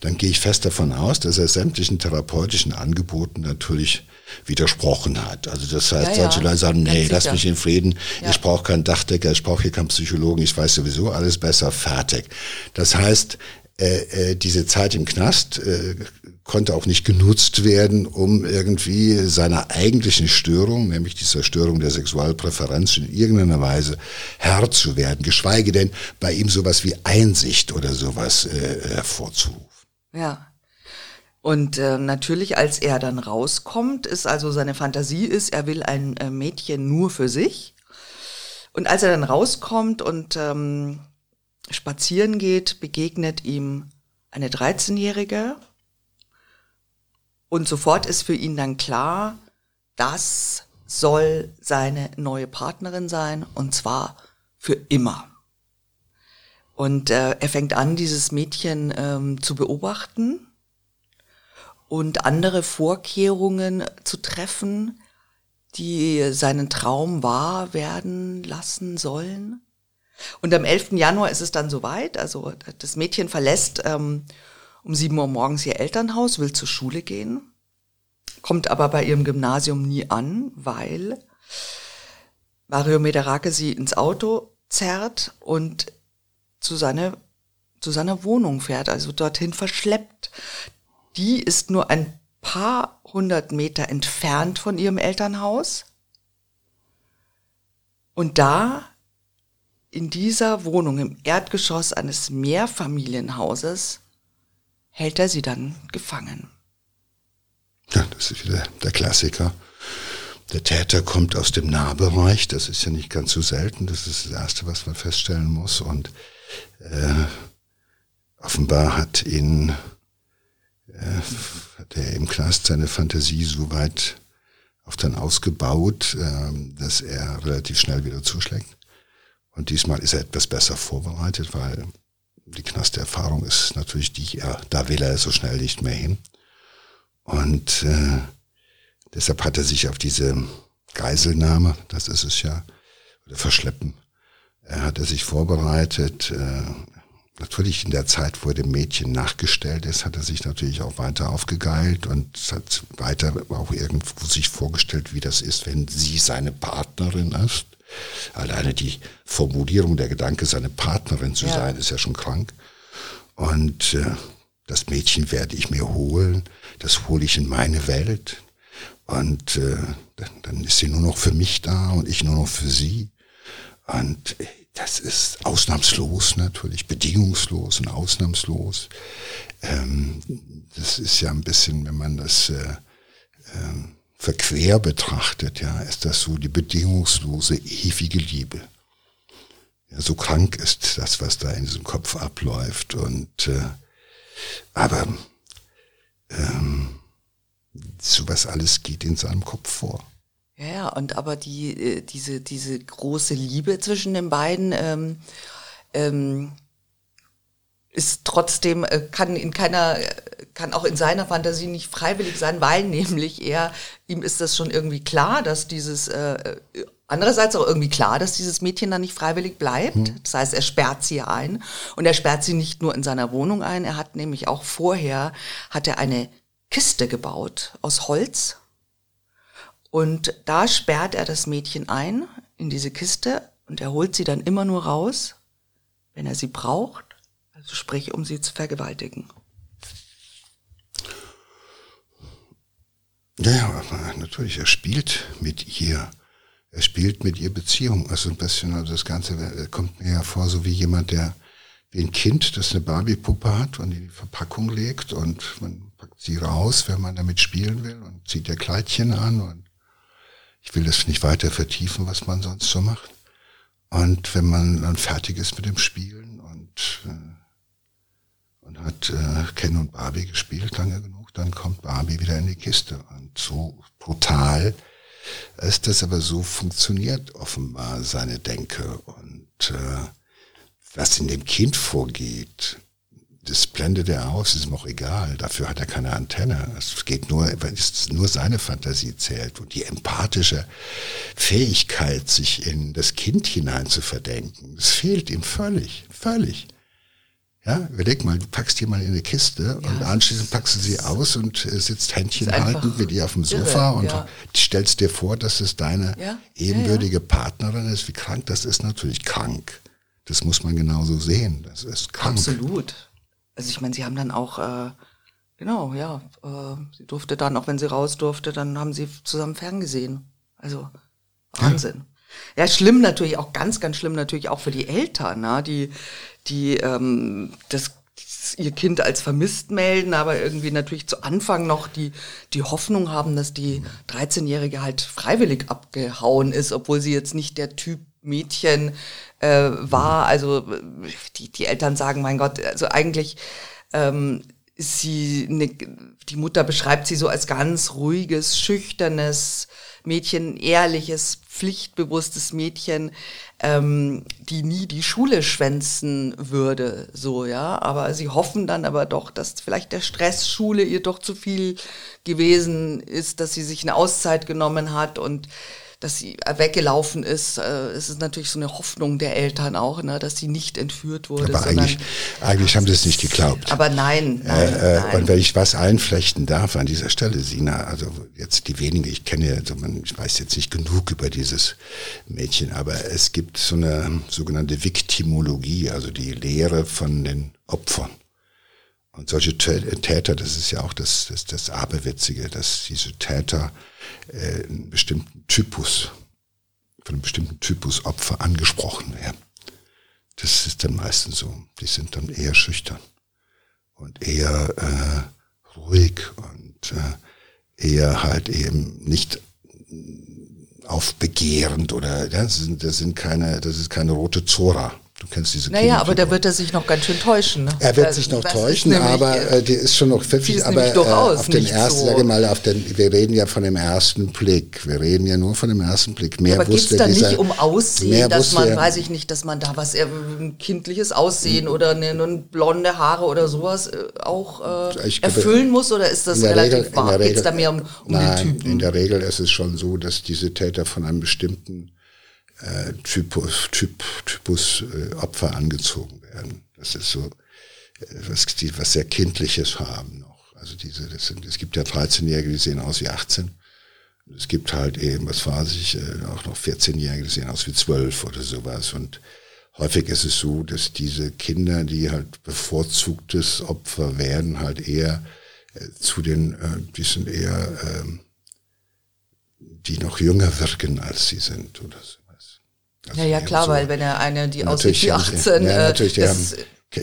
dann gehe ich fest davon aus, dass er sämtlichen therapeutischen Angeboten natürlich widersprochen hat. Also das heißt, ja, ja. solche Leute sagen, nee, lass mich in Frieden, ja. ich brauche keinen Dachdecker, ich brauche hier keinen Psychologen, ich weiß sowieso alles besser, fertig. Das heißt, äh, äh, diese Zeit im Knast äh, konnte auch nicht genutzt werden, um irgendwie seiner eigentlichen Störung, nämlich dieser Störung der Sexualpräferenz in irgendeiner Weise Herr zu werden, geschweige denn bei ihm sowas wie Einsicht oder sowas äh, hervorzurufen. Ja. Und äh, natürlich, als er dann rauskommt, ist also seine Fantasie ist, er will ein äh, Mädchen nur für sich. Und als er dann rauskommt und ähm, spazieren geht, begegnet ihm eine 13-Jährige. Und sofort ist für ihn dann klar, das soll seine neue Partnerin sein und zwar für immer. Und äh, er fängt an, dieses Mädchen ähm, zu beobachten und andere Vorkehrungen zu treffen, die seinen Traum wahr werden lassen sollen. Und am 11. Januar ist es dann soweit, also das Mädchen verlässt ähm, um 7 Uhr morgens ihr Elternhaus, will zur Schule gehen, kommt aber bei ihrem Gymnasium nie an, weil Mario Mederake sie ins Auto zerrt und zu seiner, zu seiner Wohnung fährt, also dorthin verschleppt die ist nur ein paar hundert Meter entfernt von ihrem Elternhaus. Und da, in dieser Wohnung im Erdgeschoss eines Mehrfamilienhauses, hält er sie dann gefangen. Ja, das ist wieder der Klassiker. Der Täter kommt aus dem Nahbereich, das ist ja nicht ganz so selten, das ist das Erste, was man feststellen muss. Und äh, offenbar hat ihn hat er im Knast seine Fantasie so weit auf dann ausgebaut, äh, dass er relativ schnell wieder zuschlägt. Und diesmal ist er etwas besser vorbereitet, weil die Knasterfahrung ist natürlich die, ja, da will er so schnell nicht mehr hin. Und äh, deshalb hat er sich auf diese Geiselnahme, das ist es ja, oder Verschleppen, er hat er sich vorbereitet, äh, natürlich in der Zeit, wo dem Mädchen nachgestellt ist, hat er sich natürlich auch weiter aufgegeilt und hat weiter auch irgendwo sich vorgestellt, wie das ist, wenn sie seine Partnerin ist. Alleine die Formulierung, der Gedanke, seine Partnerin zu ja. sein, ist ja schon krank. Und äh, das Mädchen werde ich mir holen, das hole ich in meine Welt. Und äh, dann, dann ist sie nur noch für mich da und ich nur noch für sie. Und das ist ausnahmslos natürlich, bedingungslos und ausnahmslos. Ähm, das ist ja ein bisschen, wenn man das äh, äh, verquer betrachtet, ja, ist das so die bedingungslose, ewige Liebe. Ja, so krank ist das, was da in diesem Kopf abläuft. Und äh, aber ähm, sowas alles geht in seinem Kopf vor. Ja, ja, und aber die, äh, diese, diese große Liebe zwischen den beiden ähm, ähm, ist trotzdem, äh, kann in keiner, kann auch in seiner Fantasie nicht freiwillig sein, weil nämlich er, ihm ist das schon irgendwie klar, dass dieses, äh, andererseits auch irgendwie klar, dass dieses Mädchen dann nicht freiwillig bleibt. Hm. Das heißt, er sperrt sie ein und er sperrt sie nicht nur in seiner Wohnung ein, er hat nämlich auch vorher, hat er eine Kiste gebaut aus Holz und da sperrt er das Mädchen ein in diese Kiste und er holt sie dann immer nur raus, wenn er sie braucht. Also sprich, um sie zu vergewaltigen. Ja, aber natürlich, er spielt mit ihr. Er spielt mit ihr Beziehung. Also ein bisschen, also das Ganze äh, kommt mir ja vor, so wie jemand, der wie ein Kind, das eine Barbie-Puppe hat und in die Verpackung legt und man packt sie raus, wenn man damit spielen will und zieht ihr Kleidchen an und ich will das nicht weiter vertiefen, was man sonst so macht. Und wenn man dann fertig ist mit dem Spielen und, äh, und hat äh, Ken und Barbie gespielt lange genug, dann kommt Barbie wieder in die Kiste. Und so brutal ist das aber so funktioniert offenbar seine Denke. Und äh, was in dem Kind vorgeht, das blendet er aus, ist ihm auch egal. Dafür hat er keine Antenne. Es geht nur, weil es nur seine Fantasie zählt und die empathische Fähigkeit, sich in das Kind hinein zu verdenken, das fehlt ihm völlig, völlig. Ja, überleg mal, du packst jemanden in eine Kiste ja, und anschließend packst du sie aus und äh, sitzt Händchen haltend mit ihr auf dem Sofa irre, und ja. stellst dir vor, dass es deine ja, ebenbürtige Partnerin ist. Wie krank das ist, natürlich krank. Das muss man genauso sehen. Das ist krank. Absolut. Also ich meine, sie haben dann auch, äh, genau, ja, äh, sie durfte dann, auch wenn sie raus durfte, dann haben sie zusammen ferngesehen. Also Wahnsinn. Ja. ja, schlimm natürlich, auch ganz, ganz schlimm natürlich auch für die Eltern, ne? die, die ähm, das ihr Kind als vermisst melden, aber irgendwie natürlich zu Anfang noch die, die Hoffnung haben, dass die 13-Jährige halt freiwillig abgehauen ist, obwohl sie jetzt nicht der Typ Mädchen äh, war. Also die, die Eltern sagen, mein Gott, also eigentlich ähm, ist sie, ne, die Mutter beschreibt sie so als ganz ruhiges, schüchternes Mädchen, ehrliches, pflichtbewusstes Mädchen, ähm, die nie die Schule schwänzen würde, so, ja. Aber sie hoffen dann aber doch, dass vielleicht der Stress Schule ihr doch zu viel gewesen ist, dass sie sich eine Auszeit genommen hat und dass sie weggelaufen ist. Äh, es ist natürlich so eine Hoffnung der Eltern auch, ne, dass sie nicht entführt wurde. Aber eigentlich, eigentlich haben sie es nicht geglaubt. Aber nein, nein, äh, äh, nein. Und wenn ich was einflechten darf an dieser Stelle, Sina, also jetzt die wenige, ich kenne, also man, ich weiß jetzt nicht genug über dieses Mädchen, aber es gibt so eine sogenannte Viktimologie, also die Lehre von den Opfern. Und solche Täter, das ist ja auch das, das, das Aberwitzige, dass diese Täter äh, einen bestimmten Typus, von einem bestimmten Typus Opfer angesprochen werden. Das ist dann meistens so. Die sind dann eher schüchtern und eher äh, ruhig und äh, eher halt eben nicht aufbegehrend oder ja, das, sind, das sind keine, das ist keine rote Zora. Du kennst diese Naja, aber da wird er sich noch ganz schön täuschen. Ne? Er wird das, sich noch täuschen, aber äh, die ist schon noch pfiffig. Aber äh, auf den ersten, so. sage mal, auf den, wir reden ja von dem ersten Blick. Wir reden ja nur von dem ersten Blick. Mehr aber geht es da nicht um Aussehen, dass man, er, weiß ich nicht, dass man da was, äh, ein kindliches Aussehen oder eine, eine, blonde Haare oder sowas äh, auch äh, erfüllen muss? Oder ist das relativ Regel, wahr? Geht es da mehr um, um nein, den Typen? in der Regel ist es schon so, dass diese Täter von einem bestimmten äh, Typus, typ, Typus äh, Opfer angezogen werden. Das ist so äh, was, die, was sehr Kindliches haben noch. Also diese, das sind, es gibt ja 13-Jährige, die sehen aus wie 18. Es gibt halt eben, was weiß ich, äh, auch noch 14-Jährige, die sehen aus wie 12 oder sowas. Und häufig ist es so, dass diese Kinder, die halt bevorzugtes Opfer werden, halt eher äh, zu den, äh, die sind eher, äh, die noch jünger wirken, als sie sind oder so. Also ja, ja, klar, so. weil wenn er eine, die aussieht wie 18, ja, äh, natürlich, die haben,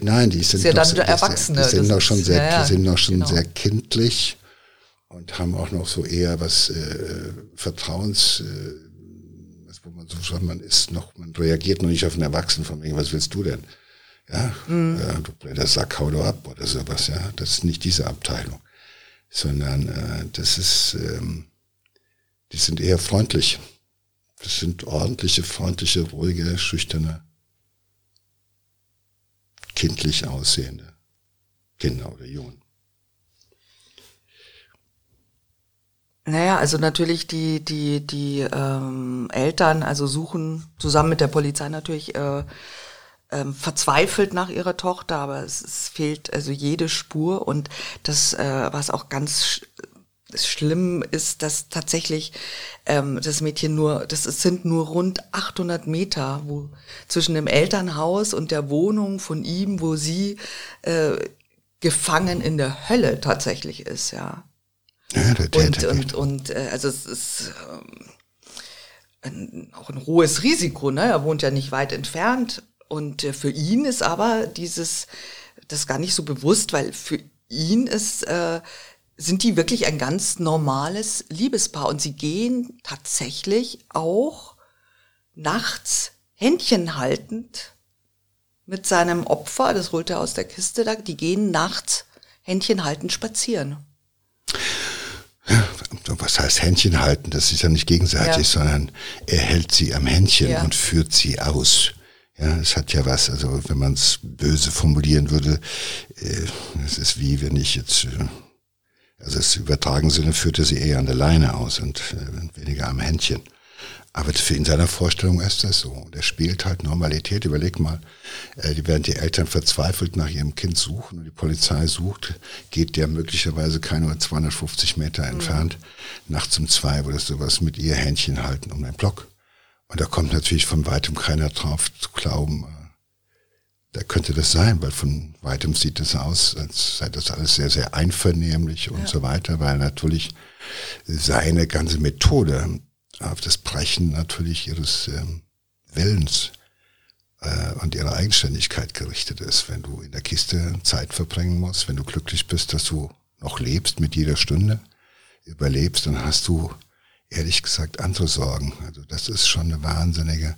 nein, die sind ja dann noch, Erwachsene. Die sind noch schon sehr, ja, sind noch schon genau. sehr kindlich und haben auch noch so eher was äh, Vertrauens, äh, wo man so sagt, man ist noch, man reagiert noch nicht auf einen Erwachsenen von wegen, was willst du denn? Ja, mhm. äh, du blöder Sack, hau du ab oder sowas, ja. Das ist nicht diese Abteilung. Sondern äh, das ist, ähm, die sind eher freundlich. Das sind ordentliche, freundliche, ruhige, schüchterne, kindlich aussehende Kinder oder Jungen. Naja, also natürlich die, die, die ähm, Eltern, also suchen zusammen mit der Polizei natürlich äh, ähm, verzweifelt nach ihrer Tochter, aber es, es, fehlt also jede Spur und das, äh, was auch ganz schlimm ist, dass tatsächlich ähm, das Mädchen nur, das sind nur rund 800 Meter wo, zwischen dem Elternhaus und der Wohnung von ihm, wo sie äh, gefangen in der Hölle tatsächlich ist, ja. Ja, der Täter und, und, und äh, also es ist ähm, ein, auch ein hohes Risiko, ne? Er wohnt ja nicht weit entfernt. Und äh, für ihn ist aber dieses, das gar nicht so bewusst, weil für ihn ist, äh, sind die wirklich ein ganz normales Liebespaar. Und sie gehen tatsächlich auch nachts Händchen haltend mit seinem Opfer, das holt er aus der Kiste da, die gehen nachts Händchen haltend spazieren. Was heißt Händchen halten? Das ist ja nicht gegenseitig, ja. sondern er hält sie am Händchen ja. und führt sie aus. Ja, es hat ja was, also wenn man es böse formulieren würde, äh, es ist wie wenn ich jetzt, äh, also das übertragen Sinne führte sie eher an der Leine aus und äh, weniger am Händchen. Aber für in seiner Vorstellung ist das so. Und er spielt halt Normalität. Überleg mal, äh, während die Eltern verzweifelt nach ihrem Kind suchen und die Polizei sucht, geht der möglicherweise keine 250 Meter mhm. entfernt. Mhm. Nachts um zwei würde sowas mit ihr Händchen halten um den Block. Und da kommt natürlich von weitem keiner drauf zu glauben, da könnte das sein, weil von weitem sieht es aus, als sei das alles sehr, sehr einvernehmlich und ja. so weiter, weil natürlich seine ganze Methode auf das Brechen natürlich ihres ähm, Willens äh, und ihrer Eigenständigkeit gerichtet ist. Wenn du in der Kiste Zeit verbringen musst, wenn du glücklich bist, dass du noch lebst mit jeder Stunde, überlebst, dann hast du ehrlich gesagt andere Sorgen. Also das ist schon eine wahnsinnige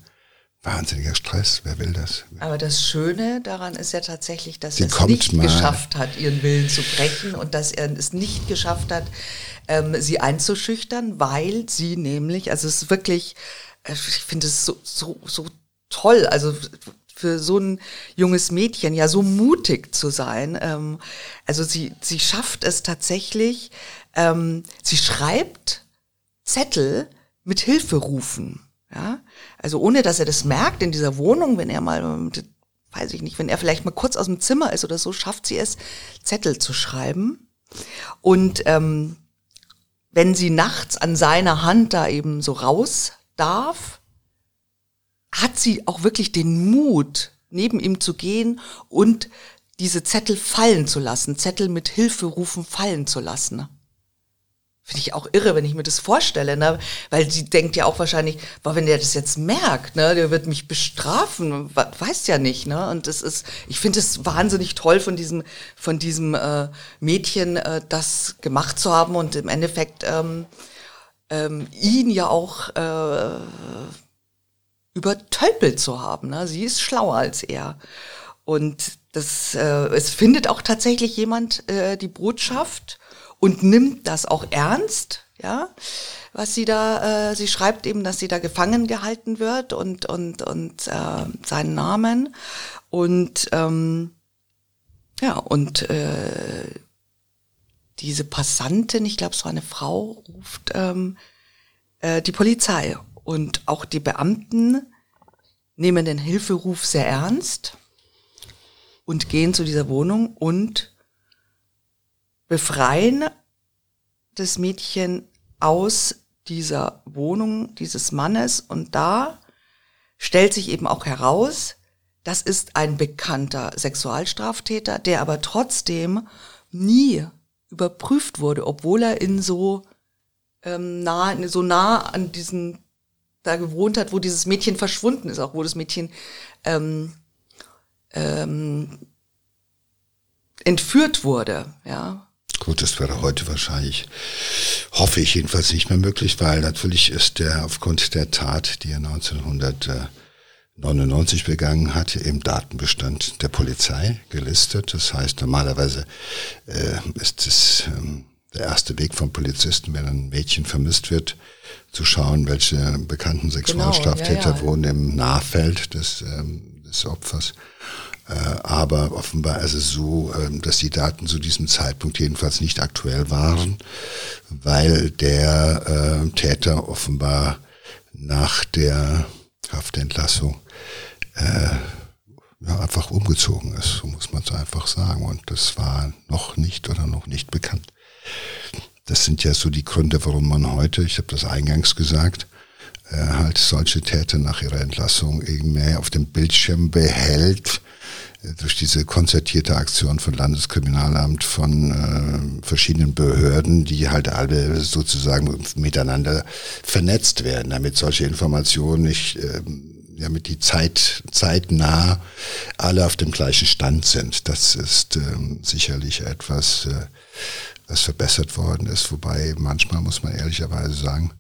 wahnsinniger Stress. Wer will das? Aber das Schöne daran ist ja tatsächlich, dass Sie er es nicht mal. geschafft hat, ihren Willen zu brechen und dass er es nicht geschafft hat, ähm, sie einzuschüchtern, weil sie nämlich, also es ist wirklich, äh, ich finde es so, so, so toll, also für so ein junges Mädchen ja so mutig zu sein. Ähm, also sie, sie schafft es tatsächlich, ähm, sie schreibt Zettel mit Hilferufen. Ja, also ohne dass er das merkt in dieser Wohnung, wenn er mal, weiß ich nicht, wenn er vielleicht mal kurz aus dem Zimmer ist oder so, schafft sie es, Zettel zu schreiben. Und ähm, wenn sie nachts an seiner Hand da eben so raus darf, hat sie auch wirklich den Mut, neben ihm zu gehen und diese Zettel fallen zu lassen, Zettel mit Hilferufen fallen zu lassen. Finde ich auch irre, wenn ich mir das vorstelle, ne? Weil sie denkt ja auch wahrscheinlich, boah, wenn der das jetzt merkt, ne, der wird mich bestrafen, weiß ja nicht, ne? Und das ist, ich finde es wahnsinnig toll von diesem, von diesem äh, Mädchen, äh, das gemacht zu haben und im Endeffekt ähm, ähm, ihn ja auch äh, übertölpelt zu haben. Ne? Sie ist schlauer als er. Und das, äh, es findet auch tatsächlich jemand äh, die Botschaft und nimmt das auch ernst, ja, was sie da, äh, sie schreibt eben, dass sie da gefangen gehalten wird und und und äh, seinen Namen. Und ähm, ja und äh, diese Passantin, ich glaube, es war eine Frau, ruft ähm, äh, die Polizei. Und auch die Beamten nehmen den Hilferuf sehr ernst und gehen zu dieser Wohnung und befreien das Mädchen aus dieser Wohnung dieses Mannes und da stellt sich eben auch heraus, das ist ein bekannter Sexualstraftäter, der aber trotzdem nie überprüft wurde, obwohl er in so ähm, nah, so nah an diesen da gewohnt hat, wo dieses Mädchen verschwunden ist, auch wo das Mädchen ähm, ähm, entführt wurde, ja. Gut, das wäre heute wahrscheinlich, hoffe ich jedenfalls nicht mehr möglich, weil natürlich ist der aufgrund der Tat, die er 1999 begangen hat, im Datenbestand der Polizei gelistet. Das heißt, normalerweise äh, ist es ähm, der erste Weg vom Polizisten, wenn ein Mädchen vermisst wird, zu schauen, welche bekannten Sexualstraftäter genau, ja, ja. wohnen im Nahfeld des, ähm, des Opfers. Äh, aber offenbar ist es so, ähm, dass die Daten zu diesem Zeitpunkt jedenfalls nicht aktuell waren, weil der äh, Täter offenbar nach der Haftentlassung äh, ja, einfach umgezogen ist, so muss man es einfach sagen. Und das war noch nicht oder noch nicht bekannt. Das sind ja so die Gründe, warum man heute, ich habe das eingangs gesagt, äh, halt solche Täter nach ihrer Entlassung eben mehr auf dem Bildschirm behält, durch diese konzertierte Aktion von Landeskriminalamt, von äh, verschiedenen Behörden, die halt alle sozusagen miteinander vernetzt werden, damit solche Informationen nicht, äh, ja, mit die Zeit, zeitnah alle auf dem gleichen Stand sind. Das ist äh, sicherlich etwas, äh, was verbessert worden ist, wobei manchmal muss man ehrlicherweise sagen,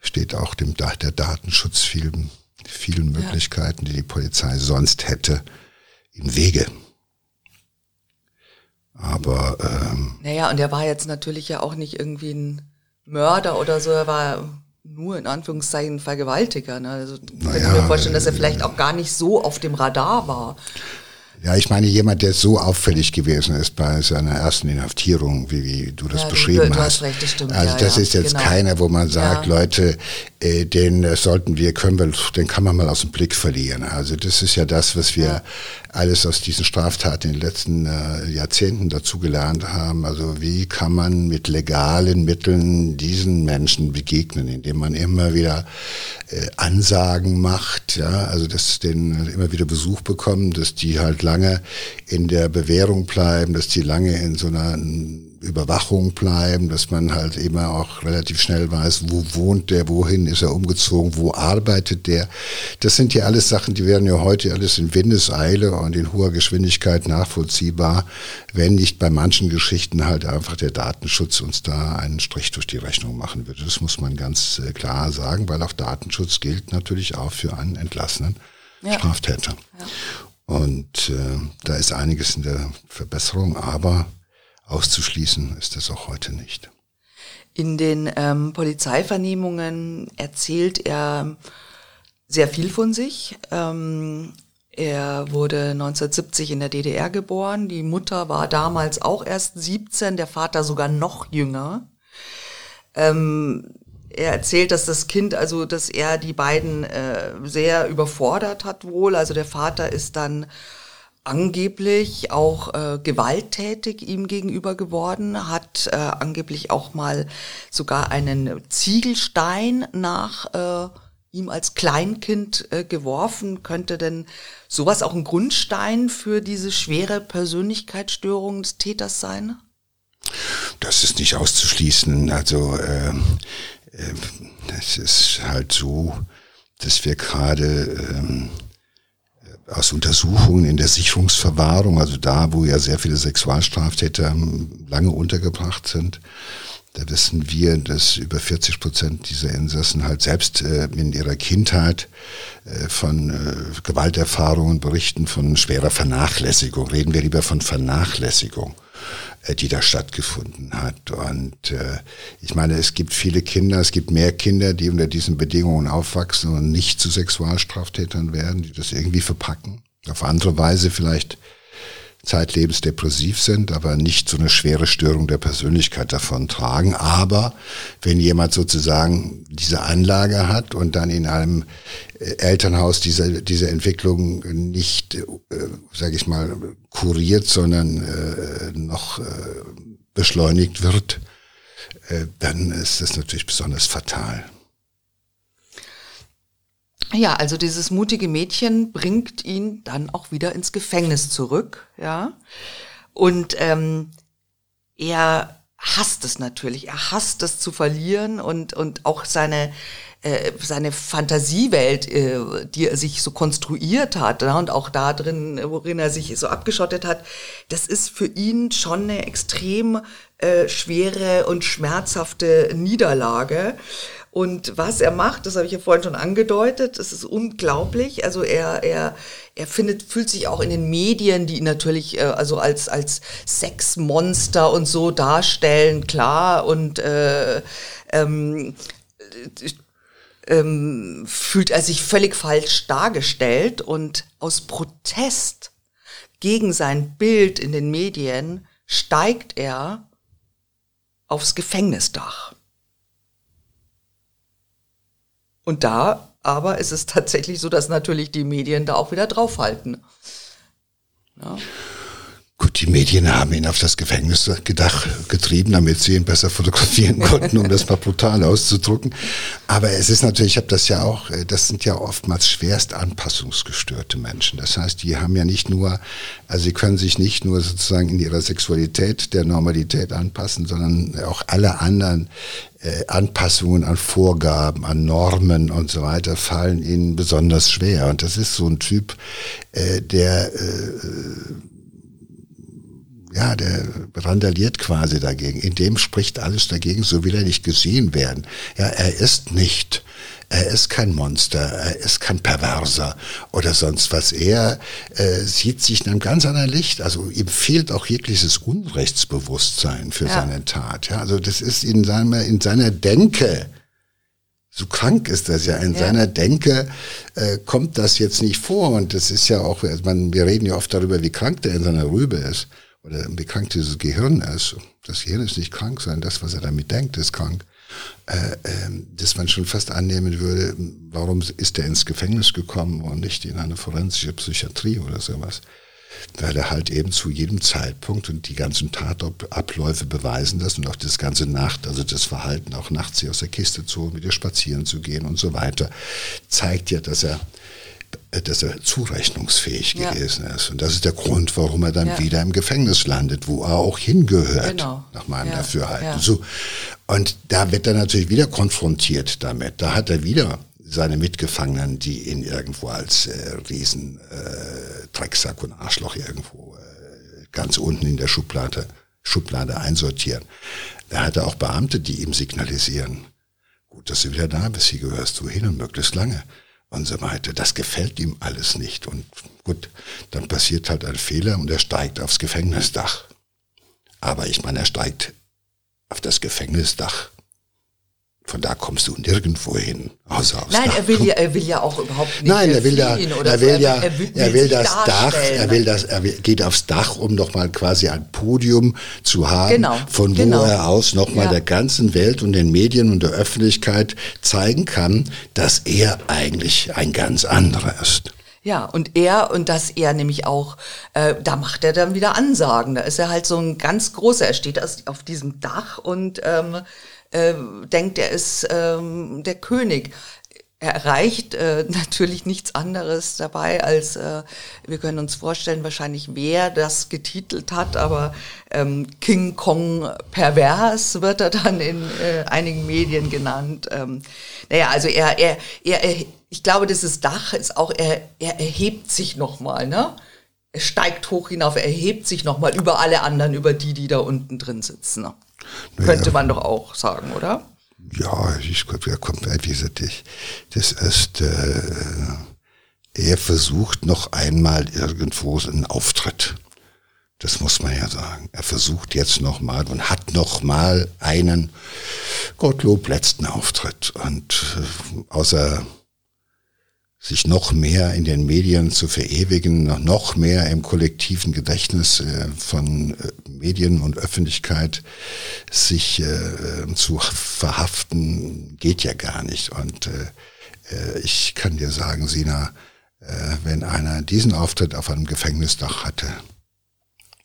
steht auch dem der Datenschutz vielen, vielen Möglichkeiten, die die Polizei sonst hätte, im Wege. Aber ähm, naja, und er war jetzt natürlich ja auch nicht irgendwie ein Mörder oder so, er war nur in Anführungszeichen Vergewaltiger. Ne? Also naja, ich mir vorstellen, dass er vielleicht auch gar nicht so auf dem Radar war. Ja, ich meine, jemand, der so auffällig gewesen ist bei seiner ersten Inhaftierung, wie, wie du das ja, beschrieben du, du hast. recht, das stimmt. Also das ja, ist jetzt genau. keiner, wo man sagt, ja. Leute, äh, den sollten wir, können wir, den kann man mal aus dem Blick verlieren. Also das ist ja das, was wir alles aus diesen Straftaten in den letzten äh, Jahrzehnten dazugelernt haben. Also wie kann man mit legalen Mitteln diesen Menschen begegnen, indem man immer wieder äh, Ansagen macht, ja, also dass denen immer wieder Besuch bekommen, dass die halt lange in der Bewährung bleiben, dass die lange in so einer Überwachung bleiben, dass man halt immer auch relativ schnell weiß, wo wohnt der, wohin ist er umgezogen, wo arbeitet der. Das sind ja alles Sachen, die werden ja heute alles in Windeseile und in hoher Geschwindigkeit nachvollziehbar, wenn nicht bei manchen Geschichten halt einfach der Datenschutz uns da einen Strich durch die Rechnung machen würde. Das muss man ganz äh, klar sagen, weil auch Datenschutz gilt natürlich auch für einen entlassenen ja. Straftäter. Ja. Und äh, da ist einiges in der Verbesserung, aber Auszuschließen ist das auch heute nicht. In den ähm, Polizeivernehmungen erzählt er sehr viel von sich. Ähm, er wurde 1970 in der DDR geboren. Die Mutter war damals auch erst 17, der Vater sogar noch jünger. Ähm, er erzählt, dass das Kind, also dass er die beiden äh, sehr überfordert hat wohl. Also der Vater ist dann angeblich auch äh, gewalttätig ihm gegenüber geworden, hat äh, angeblich auch mal sogar einen Ziegelstein nach äh, ihm als Kleinkind äh, geworfen. Könnte denn sowas auch ein Grundstein für diese schwere Persönlichkeitsstörung des Täters sein? Das ist nicht auszuschließen. Also äh, äh, es ist halt so, dass wir gerade ähm, aus Untersuchungen in der Sicherungsverwahrung, also da, wo ja sehr viele Sexualstraftäter lange untergebracht sind, da wissen wir, dass über 40 Prozent dieser Insassen halt selbst äh, in ihrer Kindheit äh, von äh, Gewalterfahrungen berichten, von schwerer Vernachlässigung. Reden wir lieber von Vernachlässigung. Äh, die da stattgefunden hat. Und äh, ich meine, es gibt viele Kinder, es gibt mehr Kinder, die unter diesen Bedingungen aufwachsen und nicht zu Sexualstraftätern werden, die das irgendwie verpacken. Auf andere Weise vielleicht zeitlebens depressiv sind, aber nicht so eine schwere Störung der Persönlichkeit davon tragen. Aber wenn jemand sozusagen diese Anlage hat und dann in einem äh, Elternhaus diese, diese Entwicklung nicht, äh, sage ich mal, kuriert, sondern äh, noch äh, beschleunigt wird, äh, dann ist das natürlich besonders fatal. Ja, also dieses mutige Mädchen bringt ihn dann auch wieder ins Gefängnis zurück, ja. Und ähm, er hasst es natürlich. Er hasst es zu verlieren und und auch seine äh, seine Fantasiewelt, äh, die er sich so konstruiert hat ja, und auch da drin, worin er sich so abgeschottet hat, das ist für ihn schon eine extrem äh, schwere und schmerzhafte Niederlage. Und was er macht, das habe ich ja vorhin schon angedeutet, es ist unglaublich. Also er, er, er findet, fühlt sich auch in den Medien, die ihn natürlich äh, also als, als Sexmonster und so darstellen, klar. Und äh, ähm, ähm, fühlt er sich völlig falsch dargestellt und aus Protest gegen sein Bild in den Medien steigt er aufs Gefängnisdach. Und da aber ist es tatsächlich so, dass natürlich die Medien da auch wieder draufhalten. Ja. Gut, die Medien haben ihn auf das Gefängnis gedacht, getrieben, damit sie ihn besser fotografieren [laughs] konnten, um das mal brutal auszudrücken. Aber es ist natürlich, ich habe das ja auch, äh, das sind ja oftmals schwerst anpassungsgestörte Menschen. Das heißt, die haben ja nicht nur, also sie können sich nicht nur sozusagen in ihrer Sexualität der Normalität anpassen, sondern auch alle anderen äh, Anpassungen an Vorgaben, an Normen und so weiter fallen ihnen besonders schwer. Und das ist so ein Typ, äh, der äh, ja, der randaliert quasi dagegen. In dem spricht alles dagegen, so will er nicht gesehen werden. Ja, er ist nicht, er ist kein Monster, er ist kein Perverser oder sonst was. Er äh, sieht sich in einem ganz anderen Licht. Also ihm fehlt auch jegliches Unrechtsbewusstsein für ja. seine Tat. Ja, also das ist in seiner, in seiner Denke, so krank ist das ja. In ja. seiner Denke äh, kommt das jetzt nicht vor. Und das ist ja auch, also man, wir reden ja oft darüber, wie krank der in seiner Rübe ist oder wie krank dieses Gehirn ist. Das Gehirn ist nicht krank, sondern das, was er damit denkt, ist krank. Äh, äh, dass man schon fast annehmen würde, warum ist er ins Gefängnis gekommen und nicht in eine forensische Psychiatrie oder sowas. Weil er halt eben zu jedem Zeitpunkt und die ganzen Tatabläufe beweisen das und auch das ganze Nacht, also das Verhalten, auch nachts sie aus der Kiste zu, mit ihr spazieren zu gehen und so weiter, zeigt ja, dass er dass er zurechnungsfähig ja. gewesen ist. Und das ist der Grund, warum er dann ja. wieder im Gefängnis landet, wo er auch hingehört, genau. nach meinem ja. Dafürhalten. So. Und da wird er natürlich wieder konfrontiert damit. Da hat er wieder seine Mitgefangenen, die ihn irgendwo als äh, Riesen äh, Drecksack und Arschloch irgendwo äh, ganz unten in der Schublade, Schublade einsortieren. Da hat er auch Beamte, die ihm signalisieren, gut, dass du wieder da bist, hier gehörst du hin und möglichst lange und so weiter. Das gefällt ihm alles nicht. Und gut, dann passiert halt ein Fehler und er steigt aufs Gefängnisdach. Aber ich meine, er steigt auf das Gefängnisdach von da kommst du nirgendwo hin, außer aufs Nein, Dach. er will ja, er will ja auch überhaupt nicht. Nein, er will da, er will ja, er will, er will das Dach, er will das, er geht aufs Dach, um nochmal quasi ein Podium zu haben, genau, von wo genau. er aus nochmal ja. der ganzen Welt und den Medien und der Öffentlichkeit zeigen kann, dass er eigentlich ein ganz anderer ist. Ja, und er, und dass er nämlich auch, äh, da macht er dann wieder Ansagen. Da ist er halt so ein ganz großer, er steht auf diesem Dach und ähm, äh, denkt, er ist ähm, der König. Er erreicht äh, [laughs] natürlich nichts anderes dabei, als äh, wir können uns vorstellen, wahrscheinlich wer das getitelt hat, aber ähm, King Kong pervers wird er dann in äh, einigen Medien genannt. Ähm, naja, also er, er, er, er, ich glaube, dieses Dach ist auch, er, er erhebt sich nochmal, ne? Er steigt hoch hinauf, er erhebt sich nochmal über alle anderen, über die, die da unten drin sitzen. Ne? Naja. Könnte man doch auch sagen, oder? Ja, ich glaube, er kommt, wie gesagt, ich, das ist, äh, er versucht noch einmal irgendwo einen Auftritt. Das muss man ja sagen. Er versucht jetzt nochmal und hat nochmal einen Gottlob letzten Auftritt. Und äh, außer sich noch mehr in den Medien zu verewigen, noch mehr im kollektiven Gedächtnis äh, von äh, Medien und Öffentlichkeit sich äh, zu verhaften, geht ja gar nicht. Und ich kann dir sagen, Sina, wenn einer diesen Auftritt auf einem Gefängnisdach hatte,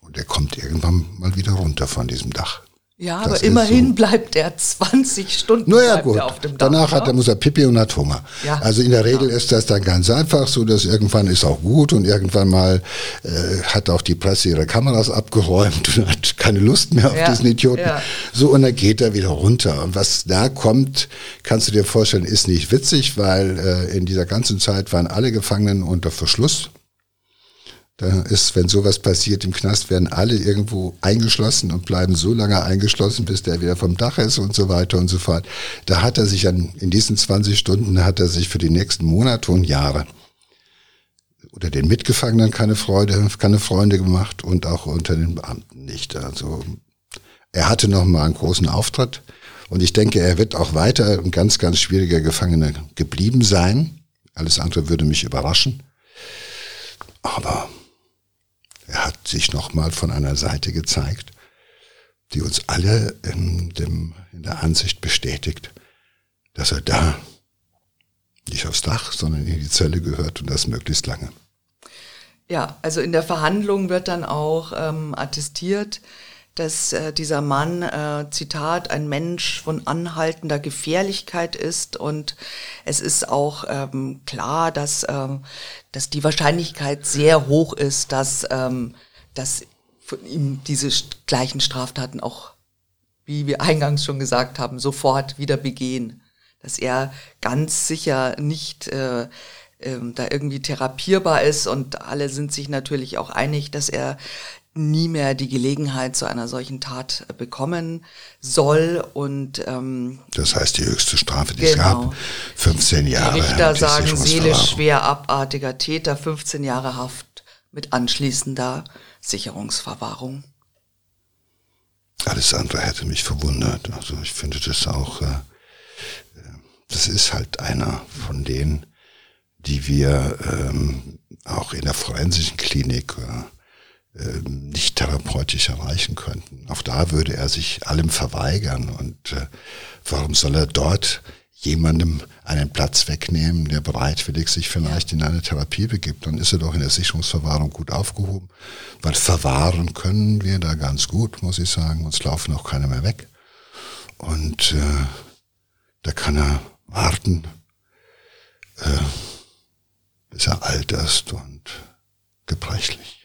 und er kommt irgendwann mal wieder runter von diesem Dach, ja, das aber immerhin so. bleibt er 20 Stunden naja, gut. auf dem Dach. Danach hat er, muss er Pipi und hat Hunger. Ja. Also in der Regel ja. ist das dann ganz einfach so, dass irgendwann ist auch gut und irgendwann mal äh, hat auch die Presse ihre Kameras abgeräumt und hat keine Lust mehr auf ja. diesen Idioten. Ja. So, und dann geht er wieder runter. Und was da kommt, kannst du dir vorstellen, ist nicht witzig, weil äh, in dieser ganzen Zeit waren alle Gefangenen unter Verschluss. Da ist, wenn sowas passiert im Knast, werden alle irgendwo eingeschlossen und bleiben so lange eingeschlossen, bis der wieder vom Dach ist und so weiter und so fort. Da hat er sich an, in diesen 20 Stunden hat er sich für die nächsten Monate und Jahre oder den Mitgefangenen keine Freude, keine Freunde gemacht und auch unter den Beamten nicht. Also er hatte noch mal einen großen Auftritt und ich denke, er wird auch weiter ein ganz, ganz schwieriger Gefangener geblieben sein. Alles andere würde mich überraschen. Aber er hat sich nochmal von einer Seite gezeigt, die uns alle in, dem, in der Ansicht bestätigt, dass er da nicht aufs Dach, sondern in die Zelle gehört und das möglichst lange. Ja, also in der Verhandlung wird dann auch ähm, attestiert, dass äh, dieser Mann, äh, Zitat, ein Mensch von anhaltender Gefährlichkeit ist und es ist auch ähm, klar, dass, ähm, dass die Wahrscheinlichkeit sehr hoch ist, dass, ähm, dass von ihm diese gleichen Straftaten auch, wie wir eingangs schon gesagt haben, sofort wieder begehen. Dass er ganz sicher nicht äh, ähm, da irgendwie therapierbar ist und alle sind sich natürlich auch einig, dass er nie mehr die Gelegenheit zu einer solchen Tat bekommen soll und ähm, das heißt die höchste Strafe, die genau. es gab, 15 Jahre. Die Richter sagen seelisch schwer abartiger Täter, 15 Jahre Haft mit anschließender Sicherungsverwahrung. Alles andere hätte mich verwundert. Also ich finde das auch, äh, das ist halt einer von denen, die wir ähm, auch in der forensischen Klinik äh, nicht therapeutisch erreichen könnten. Auch da würde er sich allem verweigern. Und äh, warum soll er dort jemandem einen Platz wegnehmen, der bereitwillig sich vielleicht in eine Therapie begibt? Dann ist er doch in der Sicherungsverwahrung gut aufgehoben. Weil verwahren können wir da ganz gut, muss ich sagen. Uns laufen auch keine mehr weg. Und äh, da kann er warten, äh, bis er alt ist und gebrechlich.